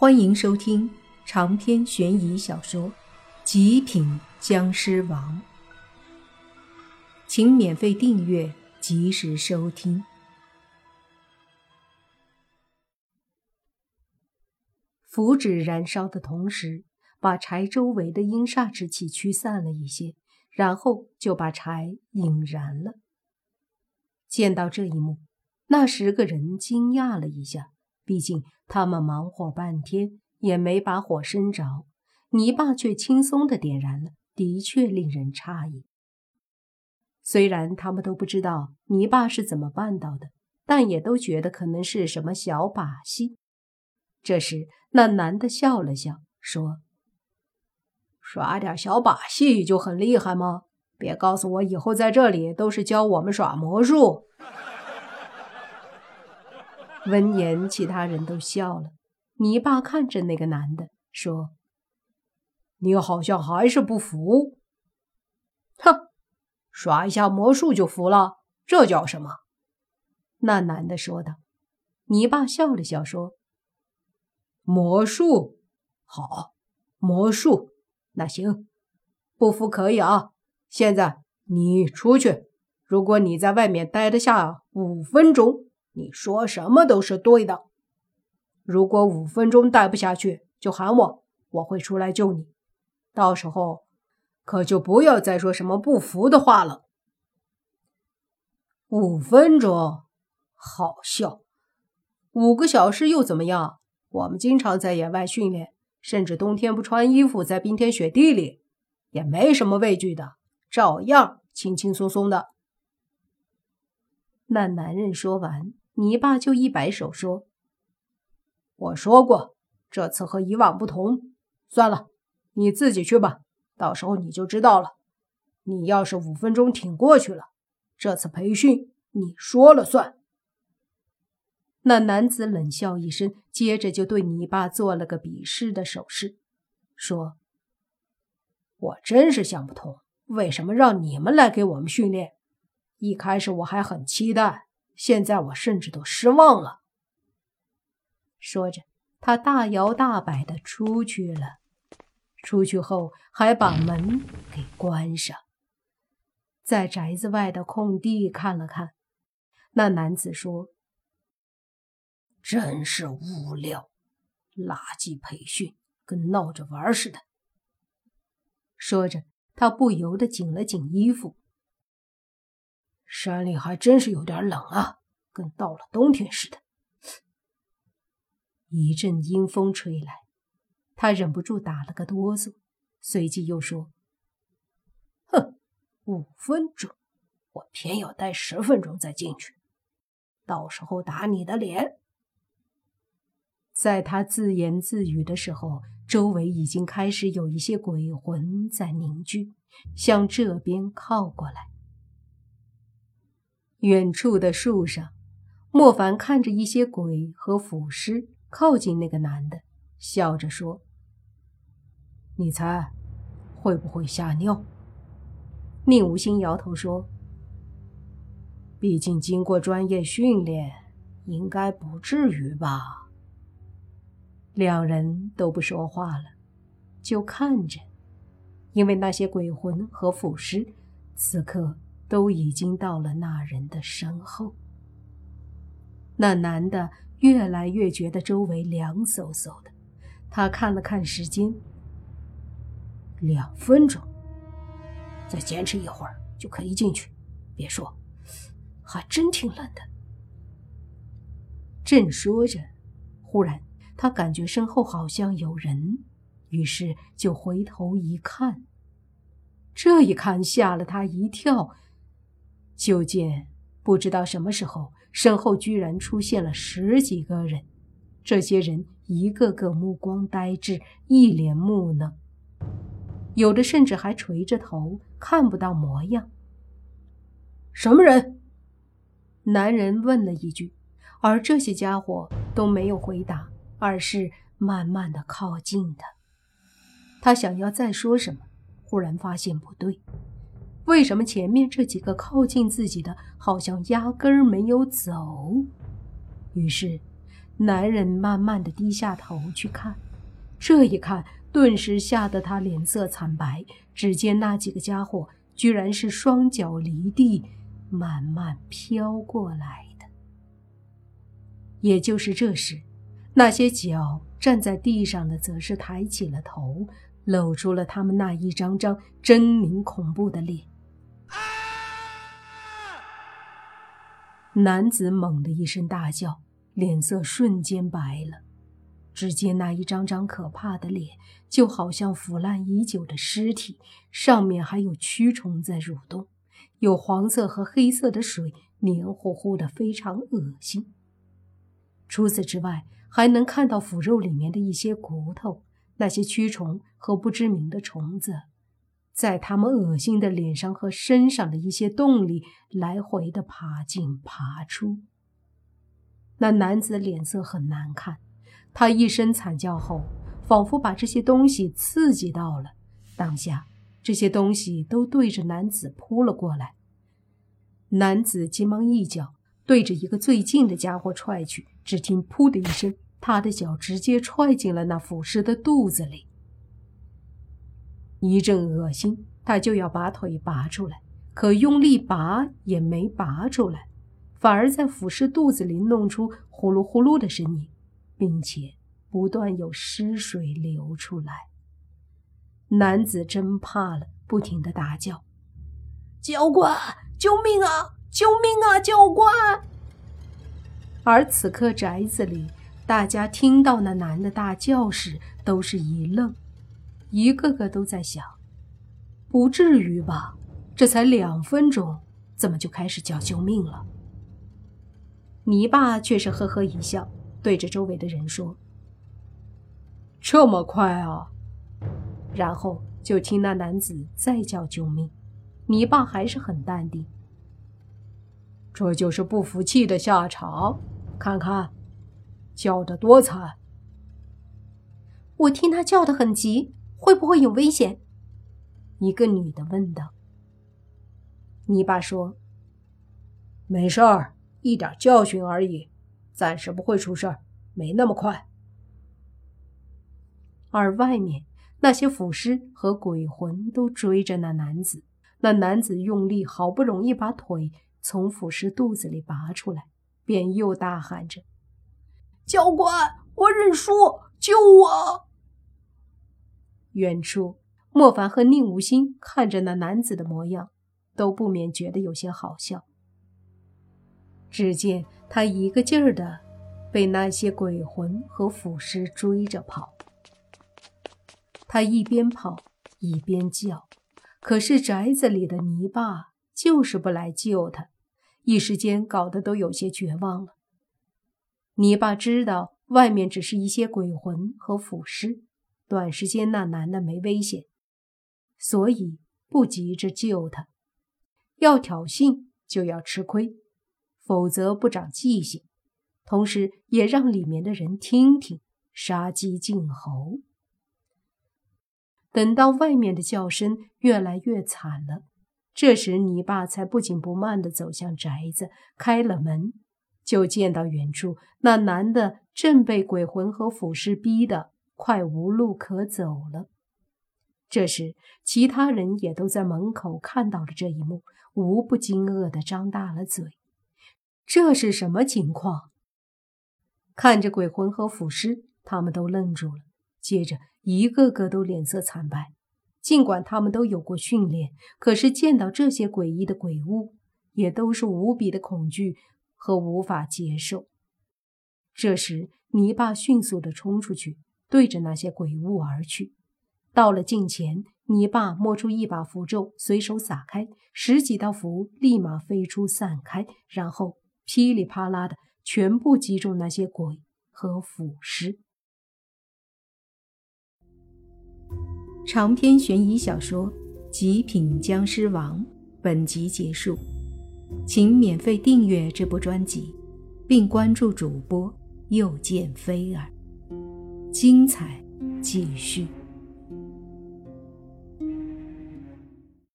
欢迎收听长篇悬疑小说《极品僵尸王》，请免费订阅，及时收听。符纸燃烧的同时，把柴周围的阴煞之气驱散了一些，然后就把柴引燃了。见到这一幕，那十个人惊讶了一下。毕竟他们忙活半天也没把火生着，泥巴却轻松的点燃了，的确令人诧异。虽然他们都不知道泥巴是怎么办到的，但也都觉得可能是什么小把戏。这时，那男的笑了笑，说：“耍点小把戏就很厉害吗？别告诉我以后在这里都是教我们耍魔术。”闻言，其他人都笑了。泥巴看着那个男的说：“你好像还是不服。哼，耍一下魔术就服了？这叫什么？”那男的说道。泥巴笑了笑说：“魔术，好，魔术，那行，不服可以啊。现在你出去，如果你在外面待得下五分钟。”你说什么都是对的。如果五分钟待不下去，就喊我，我会出来救你。到时候可就不要再说什么不服的话了。五分钟，好笑。五个小时又怎么样？我们经常在野外训练，甚至冬天不穿衣服在冰天雪地里，也没什么畏惧的，照样轻轻松松的。那男人说完。你爸就一摆手说：“我说过，这次和以往不同。算了，你自己去吧，到时候你就知道了。你要是五分钟挺过去了，这次培训你说了算。”那男子冷笑一声，接着就对你爸做了个鄙视的手势，说：“我真是想不通，为什么让你们来给我们训练？一开始我还很期待。”现在我甚至都失望了。说着，他大摇大摆的出去了。出去后，还把门给关上。在宅子外的空地看了看，那男子说：“真是无聊，垃圾培训，跟闹着玩似的。”说着，他不由得紧了紧衣服。山里还真是有点冷啊，跟到了冬天似的。一阵阴风吹来，他忍不住打了个哆嗦，随即又说：“哼，五分钟，我偏要待十分钟再进去，到时候打你的脸。”在他自言自语的时候，周围已经开始有一些鬼魂在凝聚，向这边靠过来。远处的树上，莫凡看着一些鬼和腐尸靠近那个男的，笑着说：“你猜，会不会吓尿？”宁无心摇头说：“毕竟经过专业训练，应该不至于吧。”两人都不说话了，就看着，因为那些鬼魂和腐尸此刻。都已经到了那人的身后。那男的越来越觉得周围凉飕飕的，他看了看时间，两分钟，再坚持一会儿就可以进去。别说，还真挺冷的。正说着，忽然他感觉身后好像有人，于是就回头一看。这一看吓了他一跳。就见不知道什么时候，身后居然出现了十几个人。这些人一个个目光呆滞，一脸木讷，有的甚至还垂着头，看不到模样。什么人？男人问了一句，而这些家伙都没有回答，而是慢慢的靠近他。他想要再说什么，忽然发现不对。为什么前面这几个靠近自己的，好像压根儿没有走？于是，男人慢慢的低下头去看，这一看，顿时吓得他脸色惨白。只见那几个家伙居然是双脚离地，慢慢飘过来的。也就是这时，那些脚站在地上的，则是抬起了头，露出了他们那一张张狰狞恐怖的脸。男子猛地一声大叫。脸色瞬间白了，只见那一张张可怕的脸，就好像腐烂已久的尸体，上面还有蛆虫在蠕动，有黄色和黑色的水，黏糊糊的，非常恶心。除此之外，还能看到腐肉里面的一些骨头，那些蛆虫和不知名的虫子，在他们恶心的脸上和身上的一些洞里来回的爬进爬出。那男子脸色很难看，他一声惨叫后，仿佛把这些东西刺激到了。当下，这些东西都对着男子扑了过来。男子急忙一脚对着一个最近的家伙踹去，只听“噗”的一声，他的脚直接踹进了那腐尸的肚子里。一阵恶心，他就要把腿拔出来，可用力拔也没拔出来。反而在腐尸肚子里弄出呼噜呼噜的声音，并且不断有尸水流出来。男子真怕了，不停的大叫：“教官，救命啊！救命啊！教官！”而此刻宅子里，大家听到那男的大叫时，都是一愣，一个个都在想：不至于吧？这才两分钟，怎么就开始叫救命了？泥巴却是呵呵一笑，对着周围的人说：“这么快啊！”然后就听那男子再叫救命。泥巴还是很淡定：“这就是不服气的下场，看看，叫得多惨！”我听他叫得很急，会不会有危险？一个女的问道。泥巴说：“没事儿。”一点教训而已，暂时不会出事儿，没那么快。而外面那些腐尸和鬼魂都追着那男子，那男子用力，好不容易把腿从腐尸肚子里拔出来，便又大喊着：“教官，我认输，救我！”远处，莫凡和宁无心看着那男子的模样，都不免觉得有些好笑。只见他一个劲儿的被那些鬼魂和腐尸追着跑，他一边跑一边叫，可是宅子里的泥巴就是不来救他，一时间搞得都有些绝望了。泥巴知道外面只是一些鬼魂和腐尸，短时间那男的没危险，所以不急着救他，要挑衅就要吃亏。否则不长记性，同时也让里面的人听听，杀鸡儆猴。等到外面的叫声越来越惨了，这时泥巴才不紧不慢地走向宅子，开了门，就见到远处那男的正被鬼魂和腐尸逼得快无路可走了。这时，其他人也都在门口看到了这一幕，无不惊愕地张大了嘴。这是什么情况？看着鬼魂和腐尸，他们都愣住了，接着一个个都脸色惨白。尽管他们都有过训练，可是见到这些诡异的鬼物，也都是无比的恐惧和无法接受。这时，泥巴迅速地冲出去，对着那些鬼物而去。到了近前，你爸摸出一把符咒，随手撒开，十几道符立马飞出散开，然后。噼里啪啦的，全部击中那些鬼和腐尸。长篇悬疑小说《极品僵尸王》本集结束，请免费订阅这部专辑，并关注主播又见菲儿，精彩继续。